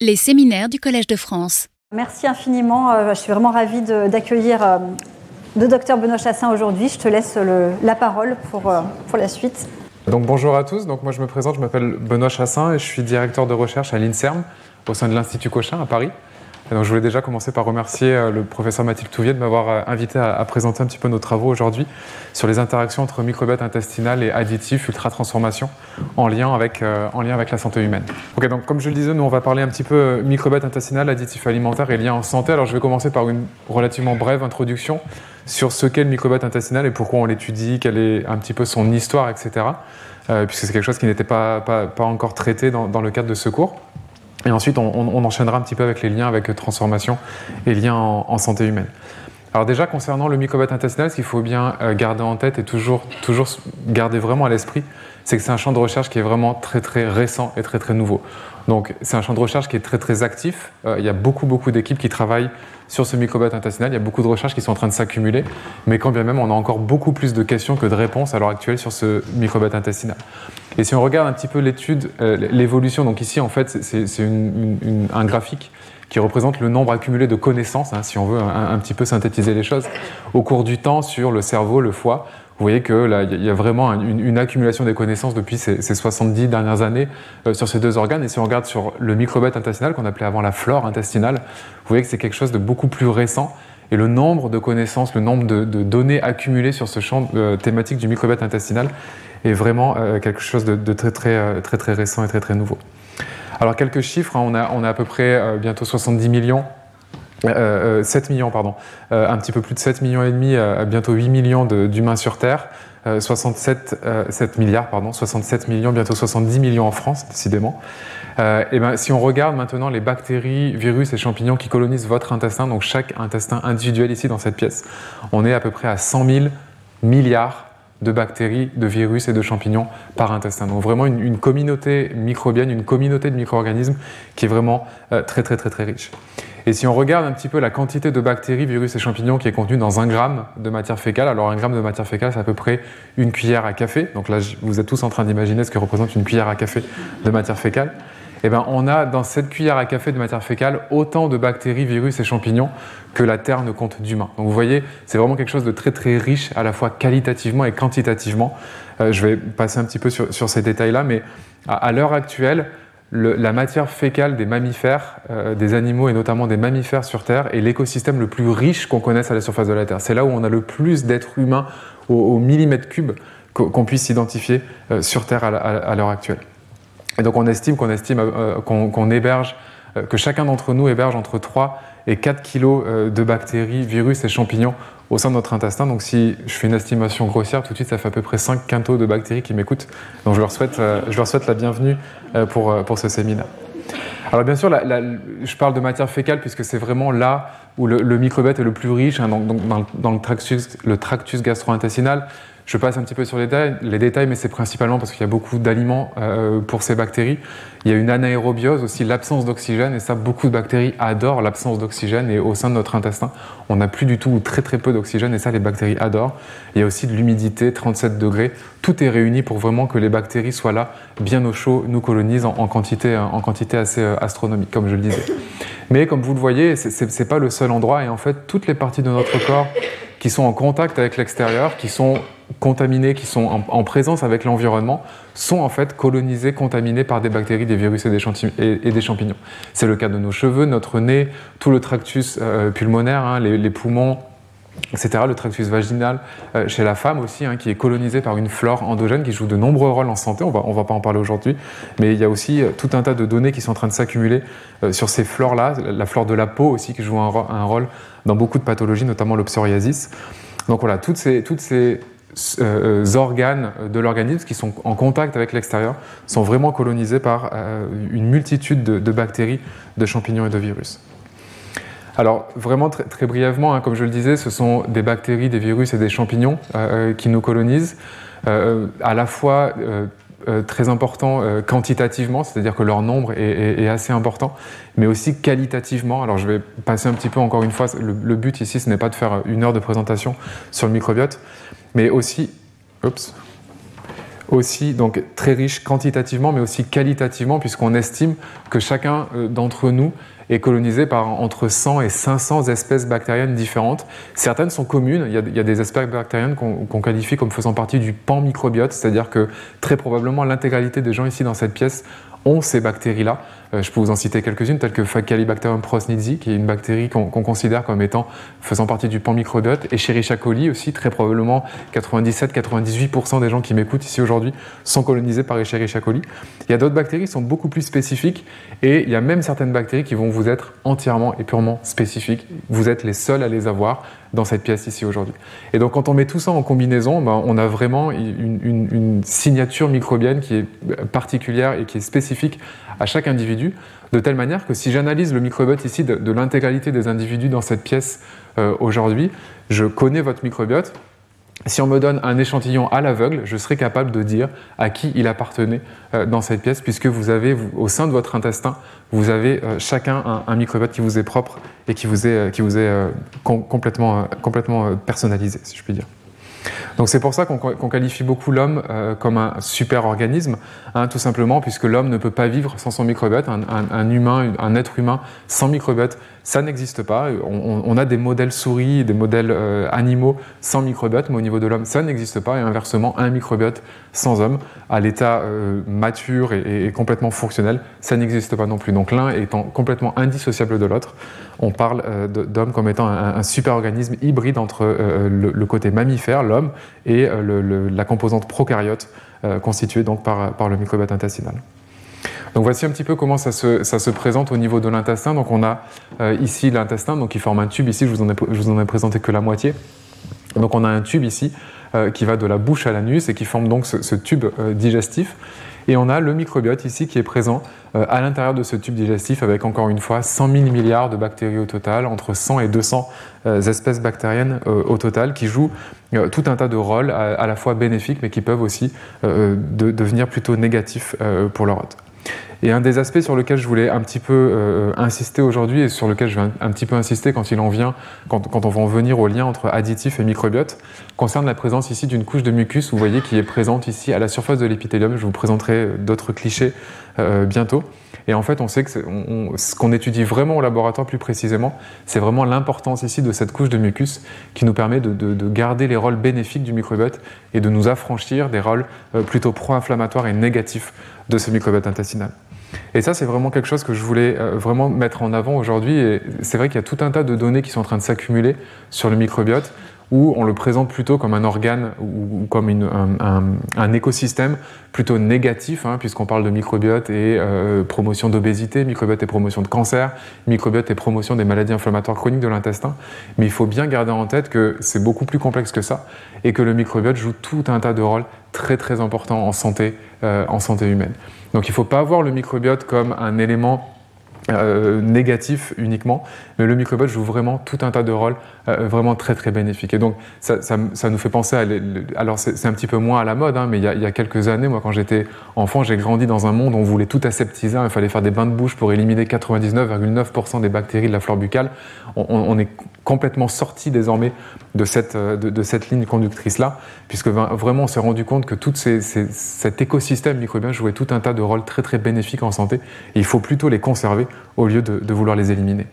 Les séminaires du Collège de France. Merci infiniment. Euh, je suis vraiment ravie d'accueillir euh, le docteur Benoît Chassin aujourd'hui. Je te laisse la parole pour, euh, pour la suite. Donc bonjour à tous. Donc moi je me présente, je m'appelle Benoît Chassin et je suis directeur de recherche à l'INSERM au sein de l'Institut Cochin à Paris je voulais déjà commencer par remercier euh, le professeur Mathilde Touvier de m'avoir euh, invité à, présenter un petit peu nos travaux aujourd'hui sur les interactions entre microbiote intestinal et additifs ultra-transformation en, lien avec, euh, en lien avec la santé humaine. Donc comme je le disais, nous on va parler un petit peu microbiote intestinal, additifs alimentaires et liens en santé. Alors je vais commencer par une relativement brève introduction sur ce qu'est le microbiote intestinal et pourquoi on l'étudie, quelle est un petit peu son histoire, etc. puisque c'est quelque chose qui n'était pas, pas, encore traité dans le cadre de ce cours. Et ensuite, on, enchaînera un petit peu avec les liens avec transformation et liens en, santé humaine. Alors déjà, concernant le microbiote intestinal, ce qu'il faut bien euh, garder en tête et toujours, toujours garder vraiment à l'esprit, c'est que c'est un champ de recherche qui est vraiment très très récent et très très nouveau. Donc c'est un champ de recherche qui est très très actif. Euh, il y a beaucoup beaucoup d'équipes qui travaillent sur ce microbiote intestinal. Il y a beaucoup de recherches qui sont en train de s'accumuler, mais quand bien même on a encore beaucoup plus de questions que de réponses à l'heure actuelle sur ce microbiote intestinal. Et si on regarde un petit peu l'étude, euh, l'évolution, donc ici en fait c'est un graphique qui représente le nombre accumulé de connaissances, hein, si on veut un, petit peu synthétiser les choses, au cours du temps sur le cerveau, le foie. Vous voyez que là, il y a vraiment une, accumulation des connaissances depuis ces, 70 dernières années euh, sur ces deux organes. Et si on regarde sur le microbiote intestinal, qu'on appelait avant la flore intestinale, vous voyez que c'est quelque chose de beaucoup plus récent. Et le nombre de connaissances, le nombre de, données accumulées sur ce champ euh, thématique du microbiote intestinal est vraiment euh, quelque chose de, très, très, très, très récent et très, très nouveau. Alors quelques chiffres, hein. on, a, on a à peu près bientôt 70 millions 7 euh, euh, millions, pardon, euh, un petit peu plus de 7 millions et demi, bientôt 8 millions d'humains sur Terre, 67 7 milliards, pardon, 67 millions, bientôt 70 millions en France, décidément. et ben, si on regarde maintenant les bactéries, virus et champignons qui colonisent votre intestin, donc chaque intestin individuel ici dans cette pièce, on est à peu près à 100 000 milliards de bactéries, de virus et de champignons par intestin. Donc vraiment une, communauté microbienne, une communauté de micro-organismes qui est vraiment très très très très riche. Et si on regarde un petit peu la quantité de bactéries, virus et champignons qui est contenue dans un gramme de matière fécale, alors un gramme de matière fécale, c'est à peu près une cuillère à café. Donc là, vous êtes tous en train d'imaginer ce que représente une cuillère à café de matière fécale. Eh bien, on a dans cette cuillère à café de matière fécale autant de bactéries, virus et champignons que la Terre ne compte d'humains. Donc vous voyez, c'est vraiment quelque chose de très très riche à la fois qualitativement et quantitativement. Euh, je vais passer un petit peu sur, ces détails-là, mais à l'heure actuelle, la matière fécale des mammifères, euh, des animaux et notamment des mammifères sur Terre est l'écosystème le plus riche qu'on connaisse à la surface de la Terre. C'est là où on a le plus d'êtres humains au, millimètre cube qu'on puisse identifier euh, sur Terre à, l'heure actuelle. Et donc on estime qu'on estime euh, qu'on héberge, que chacun d'entre nous héberge entre 3 et 4 kilos de bactéries, virus et champignons au sein de notre intestin. Donc si je fais une estimation grossière, tout de suite ça fait à peu près 5 quintaux de bactéries qui m'écoutent. Donc je leur souhaite, euh, je leur souhaite la bienvenue euh, pour, euh, pour ce séminaire. Alors bien sûr, je parle de matière fécale puisque c'est vraiment là où le, microbiote est le plus riche, hein, dans, le tractus, le tractus gastro-intestinal. Je passe un petit peu sur les détails, mais c'est principalement parce qu'il y a beaucoup d'aliments euh, pour ces bactéries. Il y a une anaérobiose, aussi l'absence d'oxygène, et ça, beaucoup de bactéries adorent l'absence d'oxygène, et au sein de notre intestin, on n'a plus du tout ou très très peu d'oxygène, et ça, les bactéries adorent. Il y a aussi de l'humidité, 37 degrés. Tout est réuni pour vraiment que les bactéries soient là, bien au chaud, nous colonisent en, quantité, en quantité assez euh, astronomique, comme je le disais. Mais comme vous le voyez, ce n'est pas le seul endroit, et en fait, toutes les parties de notre corps qui sont en contact avec l'extérieur, qui sont contaminés, qui sont en, présence avec l'environnement, sont en fait colonisés, contaminés par des bactéries, des virus et des, champignons. C'est le cas de nos cheveux, notre nez, tout le tractus euh, pulmonaire, hein, les, poumons, etc., le tractus vaginal, euh, chez la femme aussi, hein, qui est colonisé par une flore endogène qui joue de nombreux rôles en santé, on va, ne va pas en parler aujourd'hui, mais il y a aussi euh, tout un tas de données qui sont en train de s'accumuler sur ces flores-là, la flore de la peau aussi qui joue un, rôle dans beaucoup de pathologies, notamment le psoriasis. Donc voilà, toutes ces, toutes ces euh, organes de l'organisme qui sont en contact avec l'extérieur sont vraiment colonisés par euh, une multitude de, bactéries, de champignons et de virus. Alors vraiment très, brièvement, hein, comme je le disais, ce sont des bactéries, des virus et des champignons euh, qui nous colonisent, à la fois très importants quantitativement, c'est-à-dire que leur nombre est, assez important, mais aussi qualitativement. Alors je vais passer un petit peu encore une fois, le, le but ici ce n'est pas de faire une heure de présentation sur le microbiote, mais aussi, aussi donc très riche quantitativement mais aussi qualitativement puisqu'on estime que chacun euh, d'entre nous est colonisé par entre 100 et 500 espèces bactériennes différentes. Certaines sont communes, il y a, des espèces bactériennes qu'on qualifie comme faisant partie du pan microbiote, c'est-à-dire que très probablement l'intégralité des gens ici dans cette pièce ont ces bactéries-là. Euh, je peux vous en citer quelques-unes, telles que Faecalibacterium prosnitzi, qui est une bactérie qu'on considère comme étant faisant partie du pan microbiote, et Escherichia coli aussi, très probablement 97-98% des gens qui m'écoutent ici aujourd'hui sont colonisés par Escherichia coli. Il y a d'autres bactéries qui sont beaucoup plus spécifiques, et il y a même certaines bactéries qui vont vous être entièrement et purement spécifiques. Vous êtes les seuls à les avoir dans cette pièce ici aujourd'hui. Et donc quand on met tout ça en combinaison, ben, on a vraiment une signature microbienne qui est particulière et qui est spécifique à chaque individu, de telle manière que si j'analyse le microbiote ici de, l'intégralité des individus dans cette pièce euh, aujourd'hui, je connais votre microbiote. Si on me donne un échantillon à l'aveugle, je serai capable de dire à qui il appartenait euh, dans cette pièce, puisque vous avez, au sein de votre intestin, vous avez euh, chacun un, microbiote qui vous est propre et qui vous est, qui vous est complètement, complètement personnalisé, si je puis dire. Donc c'est pour ça qu'on qualifie beaucoup l'homme euh, comme un super organisme, hein, tout simplement puisque l'homme ne peut pas vivre sans son microbiote. Un, humain, un être humain sans microbiote, ça n'existe pas. On, a des modèles souris, des modèles euh, animaux sans microbiote, mais au niveau de l'homme, ça n'existe pas. Et inversement, un microbiote sans homme, à l'état euh, mature et, complètement fonctionnel, ça n'existe pas non plus. Donc l'un étant complètement indissociable de l'autre, on parle d'homme comme étant un, super organisme hybride entre le, côté mammifère, l'homme, et euh, la composante prokaryote euh, constituée donc par, le microbiote intestinal. Donc voici un petit peu comment ça se, présente au niveau de l'intestin. Donc on a euh, ici l'intestin, donc qui forme un tube. Ici, je vous en ai, vous en ai présenté que la moitié. Donc on a un tube ici qui va de la bouche à l'anus et qui forme donc ce, tube digestif. Et on a le microbiote ici qui est présent euh, à l'intérieur de ce tube digestif avec encore une fois 100 000 milliards de bactéries au total, entre 100 et 200 euh, espèces bactériennes euh, au total qui jouent tout un tas de rôles à, la fois bénéfiques mais qui peuvent aussi devenir plutôt négatifs pour leur hôte. Et un des aspects sur lequel je voulais un petit peu insister aujourd'hui et sur lequel je vais un, petit peu insister quand il en vient, quand, on va en venir au lien entre additif et microbiote, concerne la présence ici d'une couche de mucus, vous voyez, qui est présente ici à la surface de l'épithélium. Je vous présenterai d'autres clichés euh, bientôt. Et en fait, on sait que ce qu'on étudie vraiment au laboratoire plus précisément, c'est vraiment l'importance ici de cette couche de mucus qui nous permet de, garder les rôles bénéfiques du microbiote et de nous affranchir des rôles euh, plutôt pro-inflammatoires et négatifs de ce microbiote intestinal. Et ça, c'est vraiment quelque chose que je voulais euh, vraiment mettre en avant aujourd'hui. Et c'est vrai qu'il y a tout un tas de données qui sont en train de s'accumuler sur le microbiote où on le présente plutôt comme un organe ou comme un, écosystème plutôt négatif, hein, puisqu'on parle de microbiote et euh, promotion d'obésité, microbiote et promotion de cancer, microbiote et promotion des maladies inflammatoires chroniques de l'intestin. Mais il faut bien garder en tête que c'est beaucoup plus complexe que ça et que le microbiote joue tout un tas de rôles très très importants en santé, euh, humaine. Donc il ne faut pas voir le microbiote comme un élément euh, négatif uniquement, mais le microbiote joue vraiment tout un tas de rôles vraiment très très bénéfiques. Et donc ça, nous fait penser à... alors c'est un petit peu moins à la mode, hein, mais il y, a, quelques années, moi quand j'étais enfant, j'ai grandi dans un monde où on voulait tout aseptiser, hein. il fallait faire des bains de bouche pour éliminer 99,9% des bactéries de la flore buccale. On, est complètement sorti désormais de cette, euh, de, cette ligne conductrice-là, puisque vraiment on s'est rendu compte que tout cet écosystème microbien jouait tout un tas de rôles très très bénéfiques en santé, il faut plutôt les conserver au lieu de, vouloir les éliminer.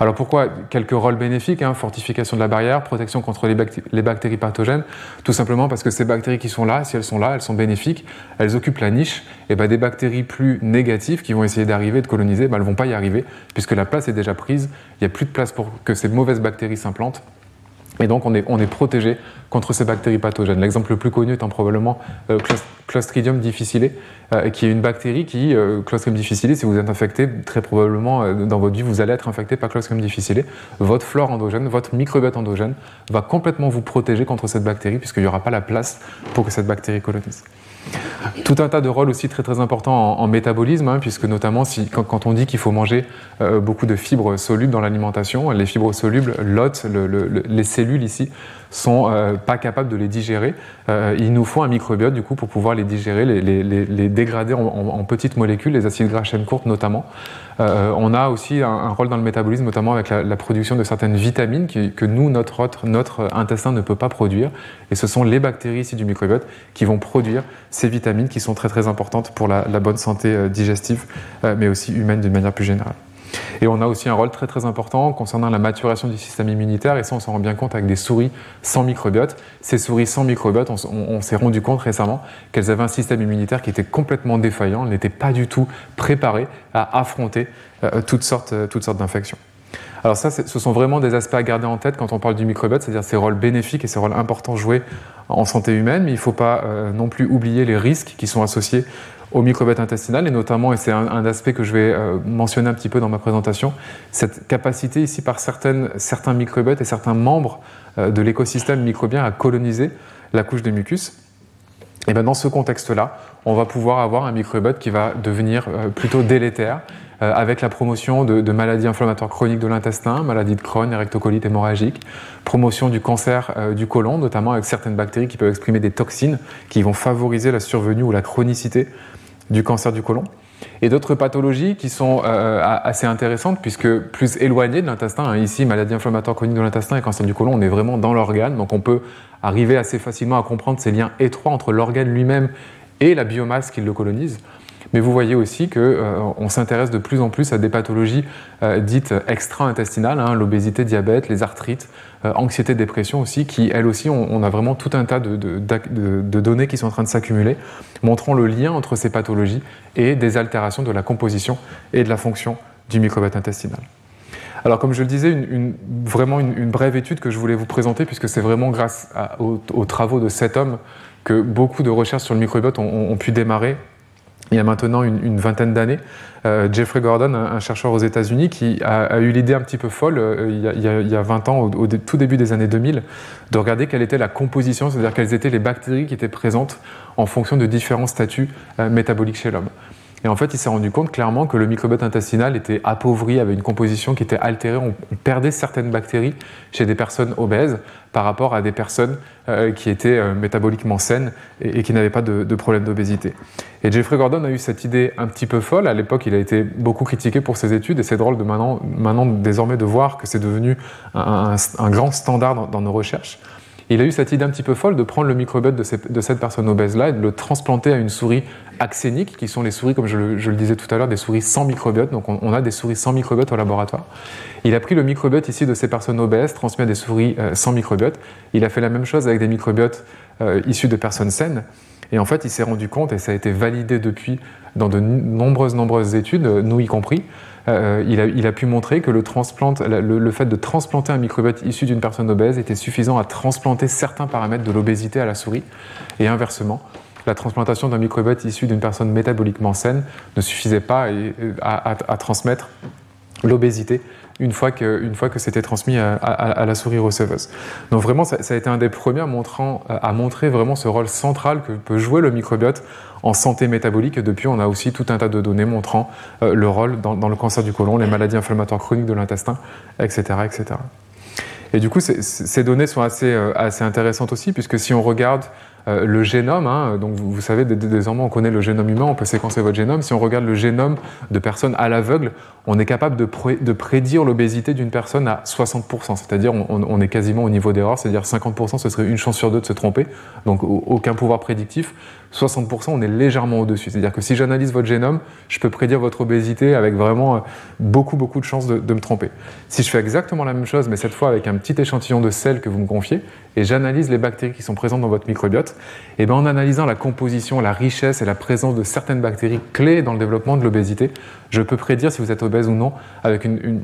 Alors pourquoi quelques rôles bénéfiques hein, Fortification de la barrière, protection contre les, bactéries pathogènes, tout simplement parce que ces bactéries qui sont là, si elles sont là, elles sont bénéfiques, elles occupent la niche, et ben des bactéries plus négatives qui vont essayer d'arriver, de coloniser, ben elles ne vont pas y arriver, puisque la place est déjà prise, il n'y a plus de place pour que ces mauvaises bactéries s'implantent, et donc on est, on est protégé contre ces bactéries pathogènes. L'exemple le plus connu étant probablement euh, Clostridium difficile, euh, qui est une bactérie qui, euh, Clostridium difficile, si vous êtes infecté, très probablement dans votre vie, vous allez être infecté par Clostridium difficile. Votre flore endogène, votre microbiote endogène va complètement vous protéger contre cette bactérie puisqu'il n'y aura pas la place pour que cette bactérie colonise. Tout un tas de rôles aussi très très importants en, métabolisme, hein, puisque notamment quand, on dit qu'il faut manger euh, beaucoup de fibres solubles dans l'alimentation, les fibres solubles, l'hôte, les cellules ici, sont euh, pas capables de les digérer. Euh, il nous faut un microbiote du coup pour pouvoir les digérer, les, dégrader en, petites molécules, les acides gras chaîne courte notamment. Euh, on a aussi un, rôle dans le métabolisme, notamment avec la, production de certaines vitamines que nous, notre, notre intestin ne peut pas produire. Et ce sont les bactéries ici du microbiote qui vont produire ces vitamines qui sont très très importantes pour la, bonne santé euh, digestive, euh, mais aussi humaine d'une manière plus générale. Et on a aussi un rôle très très important concernant la maturation du système immunitaire, et ça on s'en rend bien compte avec des souris sans microbiote. Ces souris sans microbiote, on, s'est rendu compte récemment qu'elles avaient un système immunitaire qui était complètement défaillant, elles n'étaient pas du tout préparées à affronter euh, toutes sortes, euh, toutes sortes d'infections. Alors ça, ce sont vraiment des aspects à garder en tête quand on parle du microbiote, c'est-à-dire ces rôles bénéfiques et ces rôles importants joués en santé humaine, mais il ne faut pas euh, non plus oublier les risques qui sont associés au microbiote intestinal, et notamment, et c'est un, aspect que je vais euh, mentionner un petit peu dans ma présentation, cette capacité ici par certaines, certains microbiotes et certains membres euh, de l'écosystème microbien à coloniser la couche de mucus. Et bien dans ce contexte-là, on va pouvoir avoir un microbiote qui va devenir euh, plutôt délétère, avec la promotion de, maladies inflammatoires chroniques de l'intestin, maladies de Crohn, rectocolite hémorragique, promotion du cancer du côlon, notamment avec certaines bactéries qui peuvent exprimer des toxines qui vont favoriser la survenue ou la chronicité du cancer du côlon. Et d'autres pathologies qui sont euh, assez intéressantes puisque plus éloignées de l'intestin, hein, ici maladie inflammatoire chronique de l'intestin et cancer du côlon, on est vraiment dans l'organe, donc on peut arriver assez facilement à comprendre ces liens étroits entre l'organe lui-même et la biomasse qui le colonise. Mais vous voyez aussi qu'on euh, s'intéresse de plus en plus à des pathologies euh, dites extra-intestinales, hein, l'obésité, diabète, les arthrites, euh, anxiété, dépression aussi, qui elles aussi, on, a vraiment tout un tas de, données qui sont en train de s'accumuler, montrant le lien entre ces pathologies et des altérations de la composition et de la fonction du microbiote intestinal. Alors, comme je le disais, vraiment une, brève étude que je voulais vous présenter, puisque c'est vraiment grâce aux, travaux de cet homme que beaucoup de recherches sur le microbiote ont pu démarrer il y a maintenant une, vingtaine d'années, euh, Jeffrey Gordon, un, chercheur aux États-Unis, qui a, eu l'idée un petit peu folle euh, il, y a, 20 ans, au, tout début des années 2000, de regarder quelle était la composition, c'est-à-dire quelles étaient les bactéries qui étaient présentes en fonction de différents statuts euh, métaboliques chez l'homme. Et en fait, il s'est rendu compte clairement que le microbiote intestinal était appauvri, avait une composition qui était altérée. On, perdait certaines bactéries chez des personnes obèses par rapport à des personnes euh, qui étaient euh, métaboliquement saines et, qui n'avaient pas de, problème d'obésité. Et Jeffrey Gordon a eu cette idée un petit peu folle. À l'époque, il a été beaucoup critiqué pour ses études et c'est drôle de maintenant, maintenant désormais de voir que c'est devenu un, grand standard dans nos recherches. Il a eu cette idée un petit peu folle de prendre le microbiote de, cette personne obèse-là et de le transplanter à une souris axénique, qui sont les souris, comme je le, disais tout à l'heure, des souris sans microbiote. Donc on, a des souris sans microbiote au laboratoire. Il a pris le microbiote ici de ces personnes obèses, transmis à des souris euh, sans microbiote. Il a fait la même chose avec des microbiotes euh, issus de personnes saines. Et en fait, il s'est rendu compte, et ça a été validé depuis dans de nombreuses, nombreuses études, nous y compris, euh, il, a, pu montrer que le, le, fait de transplanter un microbiote issu d'une personne obèse était suffisant à transplanter certains paramètres de l'obésité à la souris, et inversement. La transplantation d'un microbiote issu d'une personne métaboliquement saine ne suffisait pas à, transmettre l'obésité une fois que, que c'était transmis à, la souris receveuse. Donc vraiment, ça, a été un des premiers à montrer vraiment ce rôle central que peut jouer le microbiote en santé métabolique. Et depuis, on a aussi tout un tas de données montrant euh, le rôle dans, le cancer du côlon, les maladies inflammatoires chroniques de l'intestin, etc., etc. Et du coup, ces données sont assez, euh, assez intéressantes aussi, puisque si on regarde euh, le génome, hein, donc vous, savez, désormais on connaît le génome humain, on peut séquencer votre génome. Si on regarde le génome de personnes à l'aveugle, on est capable de, prédire l'obésité d'une personne à 60%, c'est-à-dire on, on, est quasiment au niveau d'erreur, c'est-à-dire 50% ce serait une chance sur deux de se tromper, donc aucun pouvoir prédictif. 60%, on est légèrement au-dessus. C'est-à-dire que si j'analyse votre génome, je peux prédire votre obésité avec vraiment euh, beaucoup, beaucoup de chances de, me tromper. Si je fais exactement la même chose, mais cette fois avec un petit échantillon de sel que vous me confiez, et j'analyse les bactéries qui sont présentes dans votre microbiote, et bien en analysant la composition, la richesse et la présence de certaines bactéries clés dans le développement de l'obésité, je peux prédire si vous êtes obèse ou non avec une,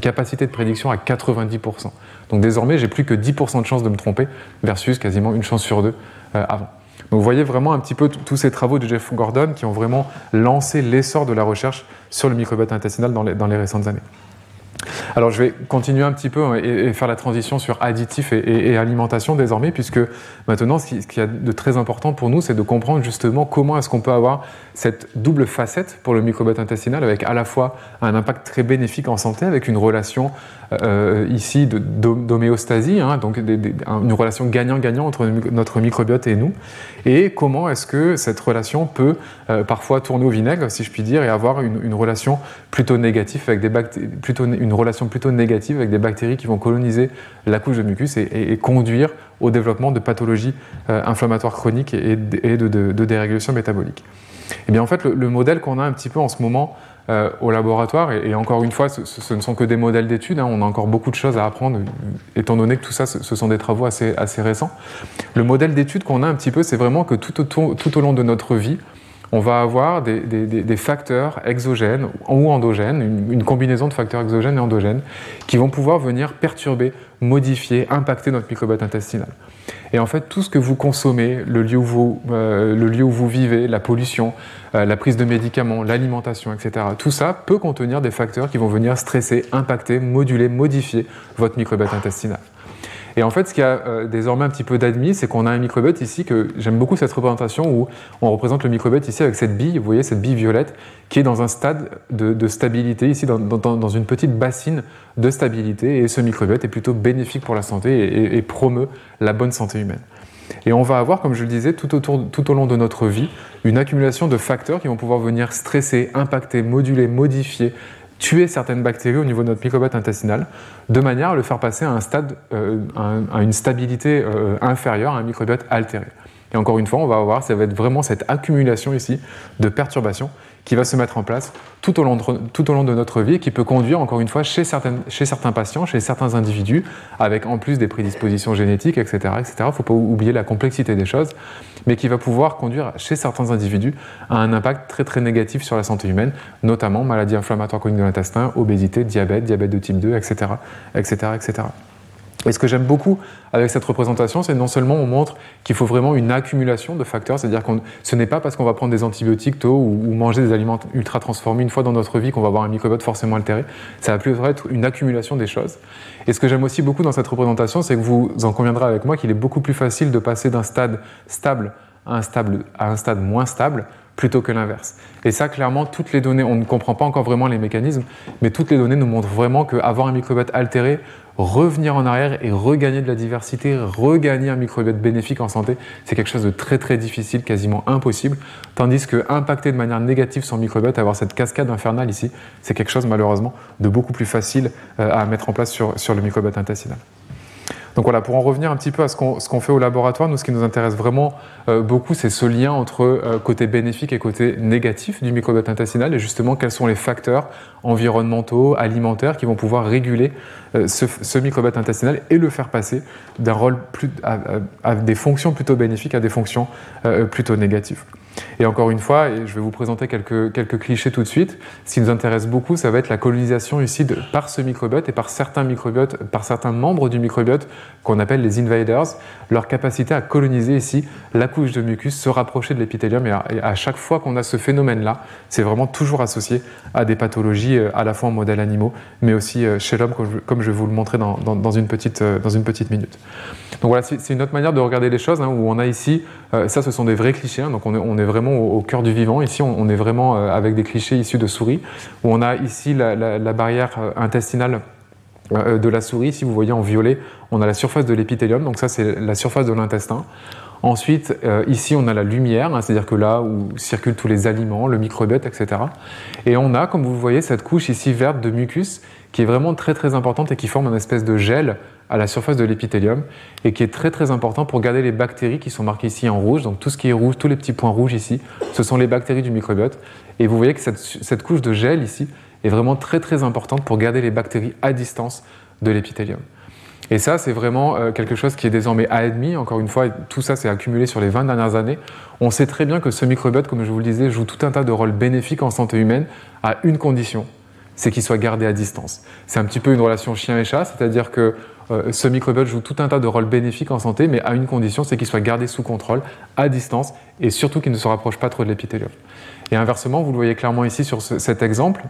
capacité de prédiction à 90%. Donc désormais, j'ai plus que 10% de chances de me tromper versus quasiment une chance sur deux euh, avant. Vous voyez vraiment un petit peu tous ces travaux de Jeff Gordon qui ont vraiment lancé l'essor de la recherche sur le microbiote intestinal dans les, récentes années. Alors je vais continuer un petit peu hein, et, faire la transition sur additifs et, alimentation désormais, puisque maintenant ce qui, ce qui, y a de très important pour nous, c'est de comprendre justement comment est-ce qu'on peut avoir cette double facette pour le microbiote intestinal, avec à la fois un impact très bénéfique en santé, avec une relation ici d'homéostasie, hein, donc une relation gagnant-gagnant entre notre microbiote et nous, et comment est-ce que cette relation peut euh, parfois tourner au vinaigre, si je puis dire, et avoir une, relation plutôt négative avec des plutôt une relation plutôt négative avec des bactéries qui vont coloniser la couche de mucus et, conduire au développement de pathologies euh, inflammatoires chroniques et, de, de, dérégulation métabolique. Et eh bien en fait, le modèle qu'on a un petit peu en ce moment euh, au laboratoire. Et, encore une fois, ce, ne sont que des modèles d'études. Hein. on a encore beaucoup de choses à apprendre, étant donné que tout ça, ce, sont des travaux assez, récents. Le modèle d'étude qu'on a un petit peu, c'est vraiment que tout au long de notre vie, on va avoir des, facteurs exogènes ou endogènes, une, combinaison de facteurs exogènes et endogènes, qui vont pouvoir venir perturber, modifier, impacter notre microbiote intestinal. Et en fait, tout ce que vous consommez, le lieu où vous, euh, le vivez, la pollution, euh, la prise de médicaments, l'alimentation, etc., tout ça peut contenir des facteurs qui vont venir stresser, impacter, moduler, modifier votre microbiote intestinal. Et en fait, ce qui a euh, désormais un petit peu d'admis, c'est qu'on a un microbiote ici, que j'aime beaucoup cette représentation où on représente le microbiote ici avec cette bille, vous voyez, cette bille violette, qui est dans un stade de, stabilité, ici dans, une petite bassine de stabilité, et ce microbiote est plutôt bénéfique pour la santé et, promeut la bonne santé humaine. Et on va avoir, comme je le disais, tout au long de notre vie, une accumulation de facteurs qui vont pouvoir venir stresser, impacter, moduler, modifier, tuer certaines bactéries au niveau de notre microbiote intestinal, de manière à le faire passer à un stade, euh, à une stabilité euh, inférieure à un microbiote altéré. Et encore une fois, on va voir, ça va être vraiment cette accumulation ici de perturbations qui va se mettre en place tout au long de, notre vie et qui peut conduire, encore une fois, chez, certains patients, chez certains individus, avec en plus des prédispositions génétiques, etc. Il ne faut pas oublier la complexité des choses, mais qui va pouvoir conduire chez certains individus à un impact très très négatif sur la santé humaine, notamment maladie inflammatoire chronique de l'intestin, obésité, diabète, diabète de type 2, etc. etc., etc. Et ce que j'aime beaucoup avec cette représentation, c'est non seulement on montre qu'il faut vraiment une accumulation de facteurs, c'est-à-dire que ce n'est pas parce qu'on va prendre des antibiotiques tôt ou, manger des aliments ultra transformés une fois dans notre vie qu'on va avoir un microbiote forcément altéré. Ça va plutôt être une accumulation des choses. Et ce que j'aime aussi beaucoup dans cette représentation, c'est que vous en conviendrez avec moi qu'il est beaucoup plus facile de passer d'un stade stable à un, stable, à un stade moins stable plutôt que l'inverse. Et ça, clairement, toutes les données, on ne comprend pas encore vraiment les mécanismes, mais toutes les données nous montrent vraiment qu'avoir un microbiote altéré, revenir en arrière et regagner de la diversité, regagner un microbiote bénéfique en santé, c'est quelque chose de très très difficile, quasiment impossible. Tandis que impacter de manière négative son microbiote, avoir cette cascade infernale ici, c'est quelque chose malheureusement de beaucoup plus facile euh, à mettre en place sur, sur le microbiote intestinal. Donc voilà, pour en revenir un petit peu à ce qu'on fait au laboratoire, nous, ce qui nous intéresse vraiment euh, beaucoup, c'est ce lien entre euh, côté bénéfique et côté négatif du microbiote intestinal, et justement quels sont les facteurs environnementaux, alimentaires, qui vont pouvoir réguler euh, ce, microbiote intestinal et le faire passer d'un rôle plus, à, des fonctions plutôt bénéfiques à des fonctions plutôt négatives. Et encore une fois, je vais vous présenter quelques, quelques clichés tout de suite, ce qui nous intéresse beaucoup, ça va être la colonisation ici par ce microbiote et par certains par certains membres du microbiote qu'on appelle les invaders, leur capacité à coloniser ici la couche de mucus, se rapprocher de l'épithélium. Et, à, chaque fois qu'on a ce phénomène-là, c'est vraiment toujours associé à des pathologies euh, à la fois en modèle animaux, mais aussi euh, chez l'homme, comme, je vais vous le montrer dans, dans, une, petite, euh, dans une petite minute. Donc voilà, c'est une autre manière de regarder les choses, hein, où on a ici, ça ce sont des vrais clichés, hein, donc on est, vraiment au, cœur du vivant. Ici, on, est vraiment euh, avec des clichés issus de souris, où on a ici la, barrière euh, intestinale euh, de la souris. Si vous voyez en violet, on a la surface de l'épithélium, donc ça c'est la surface de l'intestin. Ensuite, ici, on a la lumière, hein, c'est-à-dire que là où circulent tous les aliments, le microbiote, etc. Et on a, comme vous voyez, cette couche ici verte de mucus qui est vraiment très très importante et qui forme une espèce de gel à la surface de l'épithélium et qui est très très important pour garder les bactéries qui sont marquées ici en rouge. Donc tout ce qui est rouge, tous les petits points rouges ici, ce sont les bactéries du microbiote. Et vous voyez que cette, couche de gel ici est vraiment très très importante pour garder les bactéries à distance de l'épithélium. Et ça, c'est vraiment euh, quelque chose qui est désormais admis. Encore une fois, tout ça s'est accumulé sur les 20 dernières années. On sait très bien que ce microbiote, comme je vous le disais, joue tout un tas de rôles bénéfiques en santé humaine à une condition, c'est qu'il soit gardé à distance. C'est un petit peu une relation chien et chat, c'est-à-dire que euh, ce microbiote joue tout un tas de rôles bénéfiques en santé, mais à une condition, c'est qu'il soit gardé sous contrôle, à distance, et surtout qu'il ne se rapproche pas trop de l'épithélium. Et inversement, vous le voyez clairement ici sur cet exemple,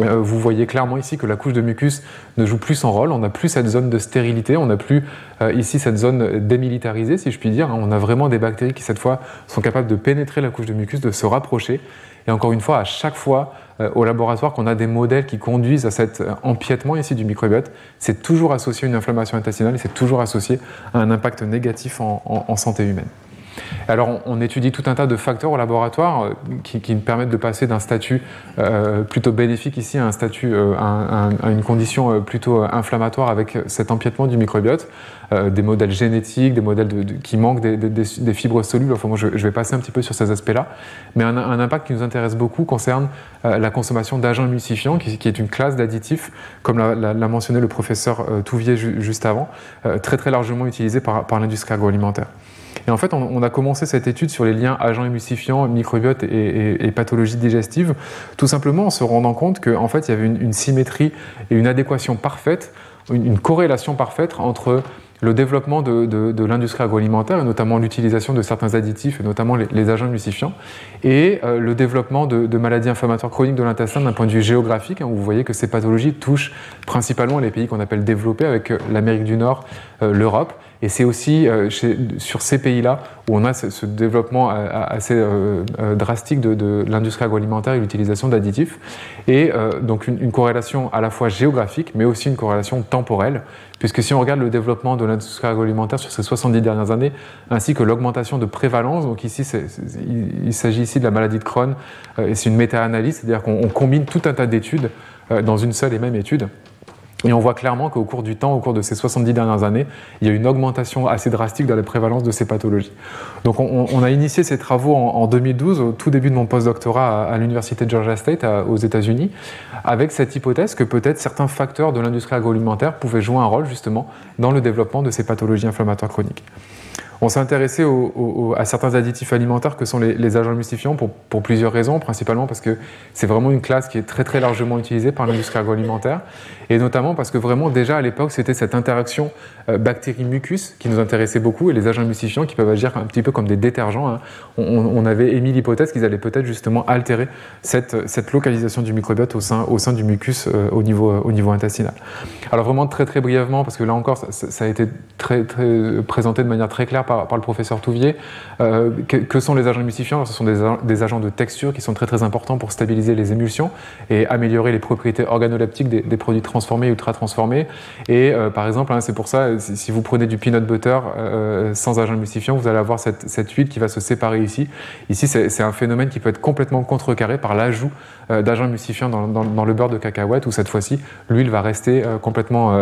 euh, vous voyez clairement ici que la couche de mucus ne joue plus son rôle, on n'a plus cette zone de stérilité, on n'a plus euh, ici cette zone démilitarisée, si je puis dire. On a vraiment des bactéries qui, cette fois, sont capables de pénétrer la couche de mucus, de se rapprocher. Et encore une fois, à chaque fois au laboratoire qu'on a des modèles qui conduisent à cet empiètement ici du microbiote, c'est toujours associé à une inflammation intestinale et c'est toujours associé à un impact négatif en santé humaine. Alors, on, étudie tout un tas de facteurs au laboratoire euh, qui, permettent de passer d'un statut euh, plutôt bénéfique ici à un statut, euh, à, une condition plutôt inflammatoire avec cet empiètement du microbiote. Des modèles génétiques, des modèles qui manquent des, fibres solubles. Enfin, moi, je, vais passer un petit peu sur ces aspects-là. Mais un, impact qui nous intéresse beaucoup concerne la consommation d'agents émulsifiants, qui, est une classe d'additifs, comme l'a mentionné le professeur Touvier juste avant, très très largement utilisé par, l'industrie agroalimentaire. Et en fait, on, a commencé cette étude sur les liens agents émulsifiants, microbiote et, pathologie digestive, tout simplement en se rendant compte qu'en fait, il y avait une, symétrie et une adéquation parfaite, une corrélation parfaite entre le développement de, l'industrie agroalimentaire, notamment l'utilisation de certains additifs, et notamment les, agents emulsifiants, et euh, le développement de, maladies inflammatoires chroniques de l'intestin d'un point de vue géographique. Hein, où vous voyez que ces pathologies touchent principalement les pays qu'on appelle développés, avec euh, l'Amérique du Nord, euh, l'Europe. Et c'est aussi sur ces pays-là où on a ce, développement assez drastique de, l'industrie agroalimentaire et l'utilisation d'additifs. Et donc une corrélation à la fois géographique, mais aussi une corrélation temporelle Puisque si on regarde le développement de l'industrie agroalimentaire sur ces 70 dernières années, ainsi que l'augmentation de prévalence, donc ici il, s'agit ici de la maladie de Crohn, euh, et c'est une méta-analyse, c'est-à-dire qu'on combine tout un tas d'études euh, dans une seule et même étude. Et on voit clairement qu'au cours du temps, au cours de ces 70 dernières années, il y a une augmentation assez drastique de la prévalence de ces pathologies. Donc on, a initié ces travaux en, 2012, au tout début de mon postdoctorat à, à l'Université de Georgia State aux États-Unis, avec cette hypothèse que peut-être certains facteurs de l'industrie agroalimentaire pouvaient jouer un rôle justement dans le développement de ces pathologies inflammatoires chroniques. On s'est intéressé à certains additifs alimentaires que sont les, agents émulsifiants pour, plusieurs raisons, principalement parce que c'est vraiment une classe qui est très très largement utilisée par l'industrie agroalimentaire et notamment parce que vraiment déjà à l'époque c'était cette interaction euh, bactérie-mucus qui nous intéressait beaucoup et les agents émulsifiants qui peuvent agir un petit peu comme des détergents. Hein. On, avait émis l'hypothèse qu'ils allaient peut-être justement altérer cette, localisation du microbiote au sein, du mucus euh, au, niveau, au niveau intestinal. Alors vraiment très très brièvement parce que là encore ça, a été présenté de manière très claire par, le professeur Touvier. Euh, que, sont les agents émulsifiants? Ce sont des, agents de texture qui sont très très importants pour stabiliser les émulsions et améliorer les propriétés organoleptiques des, produits transformés, ultra transformés. Et euh, par exemple, hein, c'est pour ça, si vous prenez du peanut butter euh, sans agent émulsifiant, vous allez avoir cette, cette, huile qui va se séparer ici. Ici, c'est un phénomène qui peut être complètement contrecarré par l'ajout euh, d'agents émulsifiants dans, dans, le beurre de cacahuète, où cette fois-ci, l'huile va rester complètement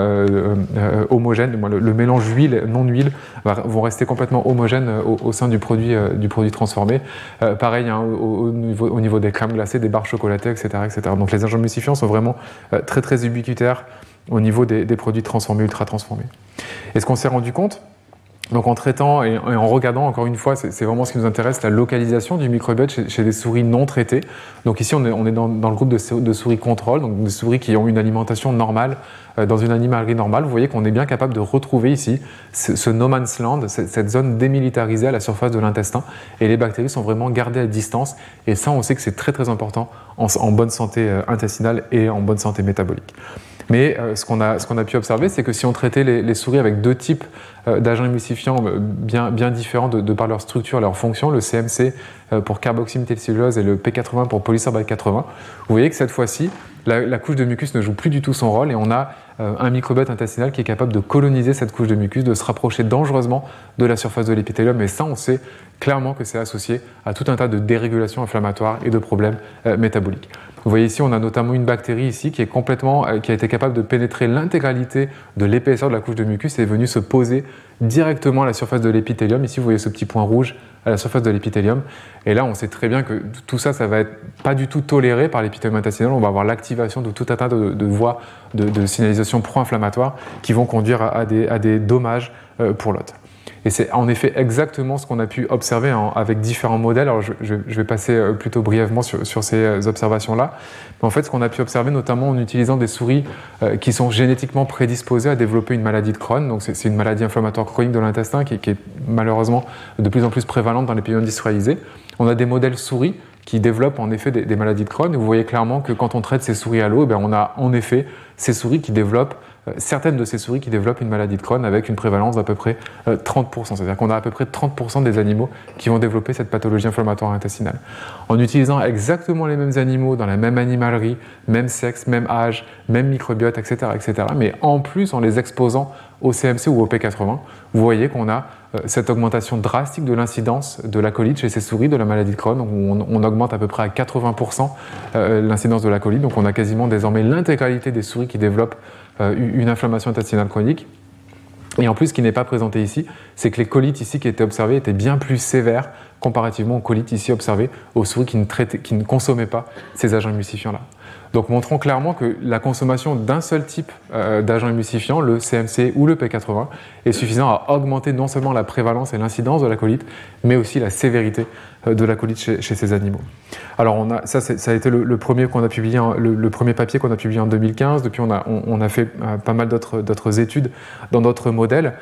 homogène. Le, mélange huile, non-huile, vont rester complètement homogènes au, sein du produit, du produit transformé. pareil hein, au, niveau, au, niveau, des crèmes glacées, des barres chocolatées, etc. etc. Donc les agents émulsifiants sont vraiment très très ubiquitaires au niveau des, produits transformés, ultra transformés. Et ce qu'on s'est rendu compte, donc en traitant et, en regardant, encore une fois, c'est vraiment ce qui nous intéresse, la localisation du microbiote chez, des souris non traitées. Donc ici, on est, dans, le groupe de, souris contrôle, donc des souris qui ont une alimentation normale euh, dans une animalerie normale. Vous voyez qu'on est bien capable de retrouver ici ce, no man's land, cette, zone démilitarisée à la surface de l'intestin. Et les bactéries sont vraiment gardées à distance. Et ça, on sait que c'est très très important en, bonne santé euh, intestinale et en bonne santé métabolique. Mais euh, ce qu'on a, pu observer, c'est que si on traitait les, souris avec deux types euh, d'agents émulsifiants euh, bien, différents de, par leur structure, leur fonction, le CMC pour carboxyméthylcellulose et le P80 pour polysorbate 80, vous voyez que cette fois-ci, la, couche de mucus ne joue plus du tout son rôle et on a un microbiote intestinal qui est capable de coloniser cette couche de mucus, de se rapprocher dangereusement de la surface de l'épithélium. Et ça, on sait clairement que c'est associé à tout un tas de dérégulations inflammatoires et de problèmes métaboliques. Vous voyez ici, on a notamment une bactérie ici qui est complètement, euh, qui a été capable de pénétrer l'intégralité de l'épaisseur de la couche de mucus et est venue se poser directement à la surface de l'épithélium. Ici, vous voyez ce petit point rouge à la surface de l'épithélium. Et là, on sait très bien que tout ça, ça va être pas du tout toléré par l'épithélium intestinal. On va avoir l'activation de tout un tas de, voies de, signalisation pro-inflammatoire qui vont conduire à, des, à des dommages euh, pour l'hôte. Et c'est en effet exactement ce qu'on a pu observer avec différents modèles. Alors je, vais passer euh, plutôt brièvement sur, ces euh, observations-là. Mais en fait, ce qu'on a pu observer, notamment en utilisant des souris euh, qui sont génétiquement prédisposées à développer une maladie de Crohn. Donc c'est une maladie inflammatoire chronique de l'intestin qui, est malheureusement de plus en plus prévalente dans les pays industrialisés. On a des modèles souris qui développent en effet des, maladies de Crohn. Et vous voyez clairement que quand on traite ces souris à l'eau, eh on a en effet ces souris qui développent certaines de ces souris qui développent une maladie de Crohn avec une prévalence d'à peu près 30%. Euh, C'est-à-dire qu'on a à peu près 30% des animaux qui vont développer cette pathologie inflammatoire intestinale. En utilisant exactement les mêmes animaux dans la même animalerie, même sexe, même âge, même microbiote, etc., etc., mais en plus en les exposant au CMC ou au P80, vous voyez qu'on a euh, cette augmentation drastique de l'incidence de la colite chez ces souris de la maladie de Crohn. On, augmente à peu près à 80% l'incidence de la colite. Donc on a quasiment désormais l'intégralité des souris qui développent euh, une inflammation intestinale chronique. Et en plus, ce qui n'est pas présenté ici, c'est que les colites ici qui étaient observées étaient bien plus sévères comparativement aux colites ici observées aux souris qui ne, consommaient pas ces agents émulsifiants-là. Donc montrons clairement que la consommation d'un seul type euh, d'agent le CMC ou le P80, est suffisant à augmenter non seulement la prévalence et l'incidence de la colite, mais aussi la sévérité euh, de la colite chez, ces animaux. Alors on a, ça, a été le, premier qu'on a publié, le, premier papier qu'on a publié en 2015. Depuis, on a, on, fait euh, pas mal d'autres études dans d'autres modèles,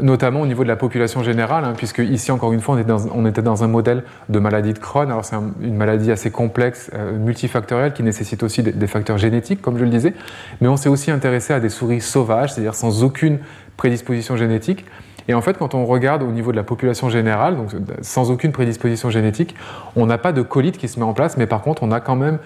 notamment au niveau de la population générale, hein, puisque ici encore une fois, on était dans, on était dans un modèle de maladie de Crohn. Alors c'est une maladie assez complexe, multifactorielle, qui nécessite aussi des, facteurs génétiques, comme je le disais, mais on s'est aussi intéressé à des souris sauvages, c'est-à-dire sans aucune prédisposition génétique. Et en fait, quand on regarde au niveau de la population générale, donc sans aucune prédisposition génétique, on n'a pas de colite qui se met en place, mais par contre, on a quand même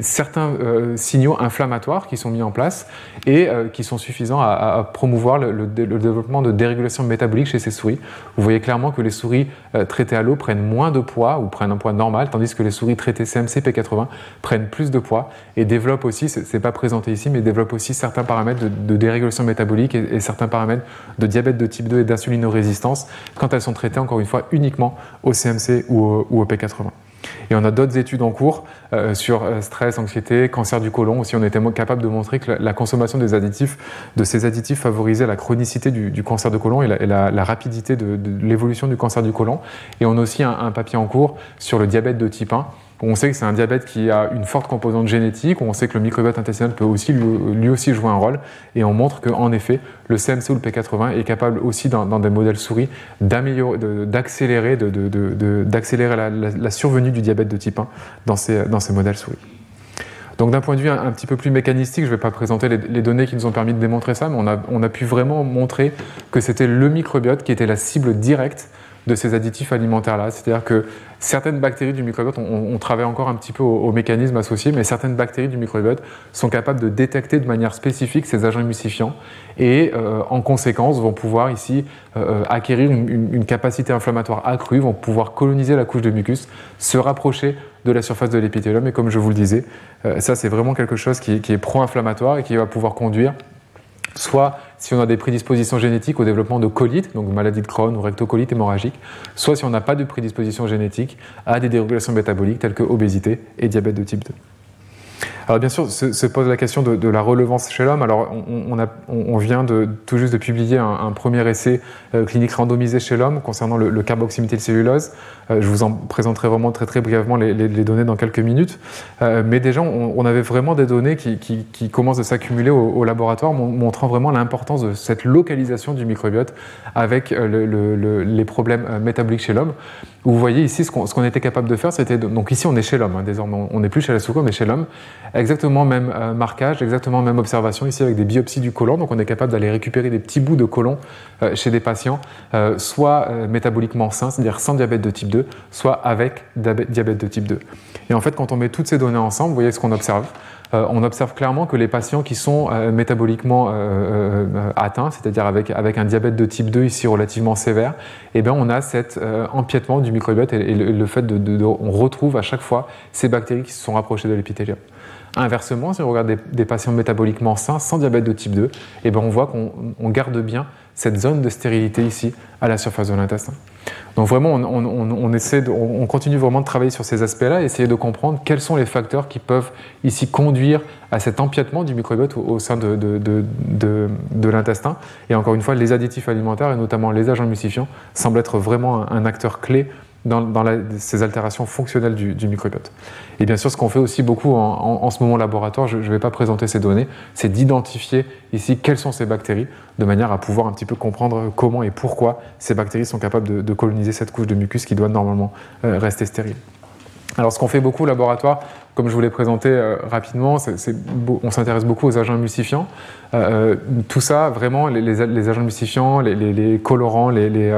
certains euh, signaux inflammatoires qui sont mis en place et euh, qui sont suffisants à, promouvoir le, développement de dérégulation métabolique chez ces souris. Vous voyez clairement que les souris euh, traitées à l'eau prennent moins de poids ou prennent un poids normal, tandis que les souris traitées CMC P80 prennent plus de poids et développent aussi, c'est pas présenté ici, mais développent aussi certains paramètres de, dérégulation métabolique et, certains paramètres de diabète de type 2 et d'insulinorésistance quand elles sont traitées encore une fois uniquement au CMC ou au P80. Et on a d'autres études en cours euh, sur euh, stress, anxiété, cancer du côlon. Aussi, on était capable de montrer que la, consommation de ces additifs favorisait la chronicité du, cancer du côlon et la, rapidité de, l'évolution du cancer du côlon. Et on a aussi un papier en cours sur le diabète de type 1 on sait que c'est un diabète qui a une forte composante génétique, on sait que le microbiote intestinal peut aussi lui, aussi jouer un rôle, et on montre qu'en effet, le CMC ou le P80 est capable aussi dans, des modèles souris d'accélérer la, survenue du diabète de type 1 dans ces, modèles souris. Donc d'un point de vue un, petit peu plus mécanistique, je ne vais pas présenter les, données qui nous ont permis de démontrer ça, mais on a, on a pu vraiment montrer que c'était le microbiote qui était la cible directe de ces additifs alimentaires-là. C'est-à-dire que certaines bactéries du microbiote, on, travaille encore un petit peu au, mécanisme associé, mais certaines bactéries du microbiote sont capables de détecter de manière spécifique ces agents émulsifiants et euh, en conséquence vont pouvoir ici euh, acquérir une, capacité inflammatoire accrue, vont pouvoir coloniser la couche de mucus, se rapprocher de la surface de l'épithélium et comme je vous le disais, euh, ça c'est vraiment quelque chose qui est pro-inflammatoire et qui va pouvoir conduire soit si on a des prédispositions génétiques au développement de colites, donc maladie de Crohn ou rectocolite hémorragique, soit si on n'a pas de prédisposition génétique à des dérégulations métaboliques telles que obésité et diabète de type 2. Alors bien sûr, se, pose la question de, la relevance chez l'homme. Alors on, vient tout juste de publier un, premier essai euh, clinique randomisé chez l'homme concernant le, le carboxyméthylcellulose. Euh, je vous en présenterai vraiment très très brièvement les, données dans quelques minutes. Euh, mais déjà, on, avait vraiment des données qui, commencent à s'accumuler au, laboratoire, montrant vraiment l'importance de cette localisation du microbiote avec les problèmes métaboliques chez l'homme. Vous voyez ici ce qu'on était capable de faire, c'était donc ici on est chez l'homme, hein, désormais on n'est plus chez la soucoupe, mais chez l'homme. Exactement même euh, marquage, exactement même observation ici avec des biopsies du côlon. Donc on est capable d'aller récupérer des petits bouts de côlon euh, chez des patients, euh, soit métaboliquement sains, c'est-à-dire sans diabète de type 2, soit avec diabète de type 2. Et en fait, quand on met toutes ces données ensemble, vous voyez ce qu'on observe. On observe clairement que les patients qui sont métaboliquement atteints, c'est-à-dire avec, un diabète de type 2 ici relativement sévère, eh bien on a cet empiètement du microbiote et, le, fait de, retrouve à chaque fois ces bactéries qui se sont rapprochées de l'épithélium. Inversement, si on regarde des, patients métaboliquement sains sans diabète de type 2, eh ben on voit qu'on garde bien cette zone de stérilité ici à la surface de l'intestin. Donc vraiment, on, essaie on, continue vraiment de travailler sur ces aspects-là, essayer de comprendre quels sont les facteurs qui peuvent ici conduire à cet empiètement du microbiote au, sein de, de, l'intestin. Et encore une fois, les additifs alimentaires et notamment les agents emulsifiants semblent être vraiment un acteur clé dans, ces altérations fonctionnelles du, microbiote. Et bien sûr, ce qu'on fait aussi beaucoup en, ce moment laboratoire, je ne vais pas présenter ces données, c'est d'identifier ici quelles sont ces bactéries, de manière à pouvoir un petit peu comprendre comment et pourquoi ces bactéries sont capables de, coloniser cette couche de mucus qui doit normalement euh, rester stérile. Alors, ce qu'on fait beaucoup au laboratoire, comme je vous l'ai présenté euh, rapidement, on s'intéresse beaucoup aux agents emulsifiants. Euh, euh, tout ça, vraiment, les, agents emulsifiants, les, colorants, les,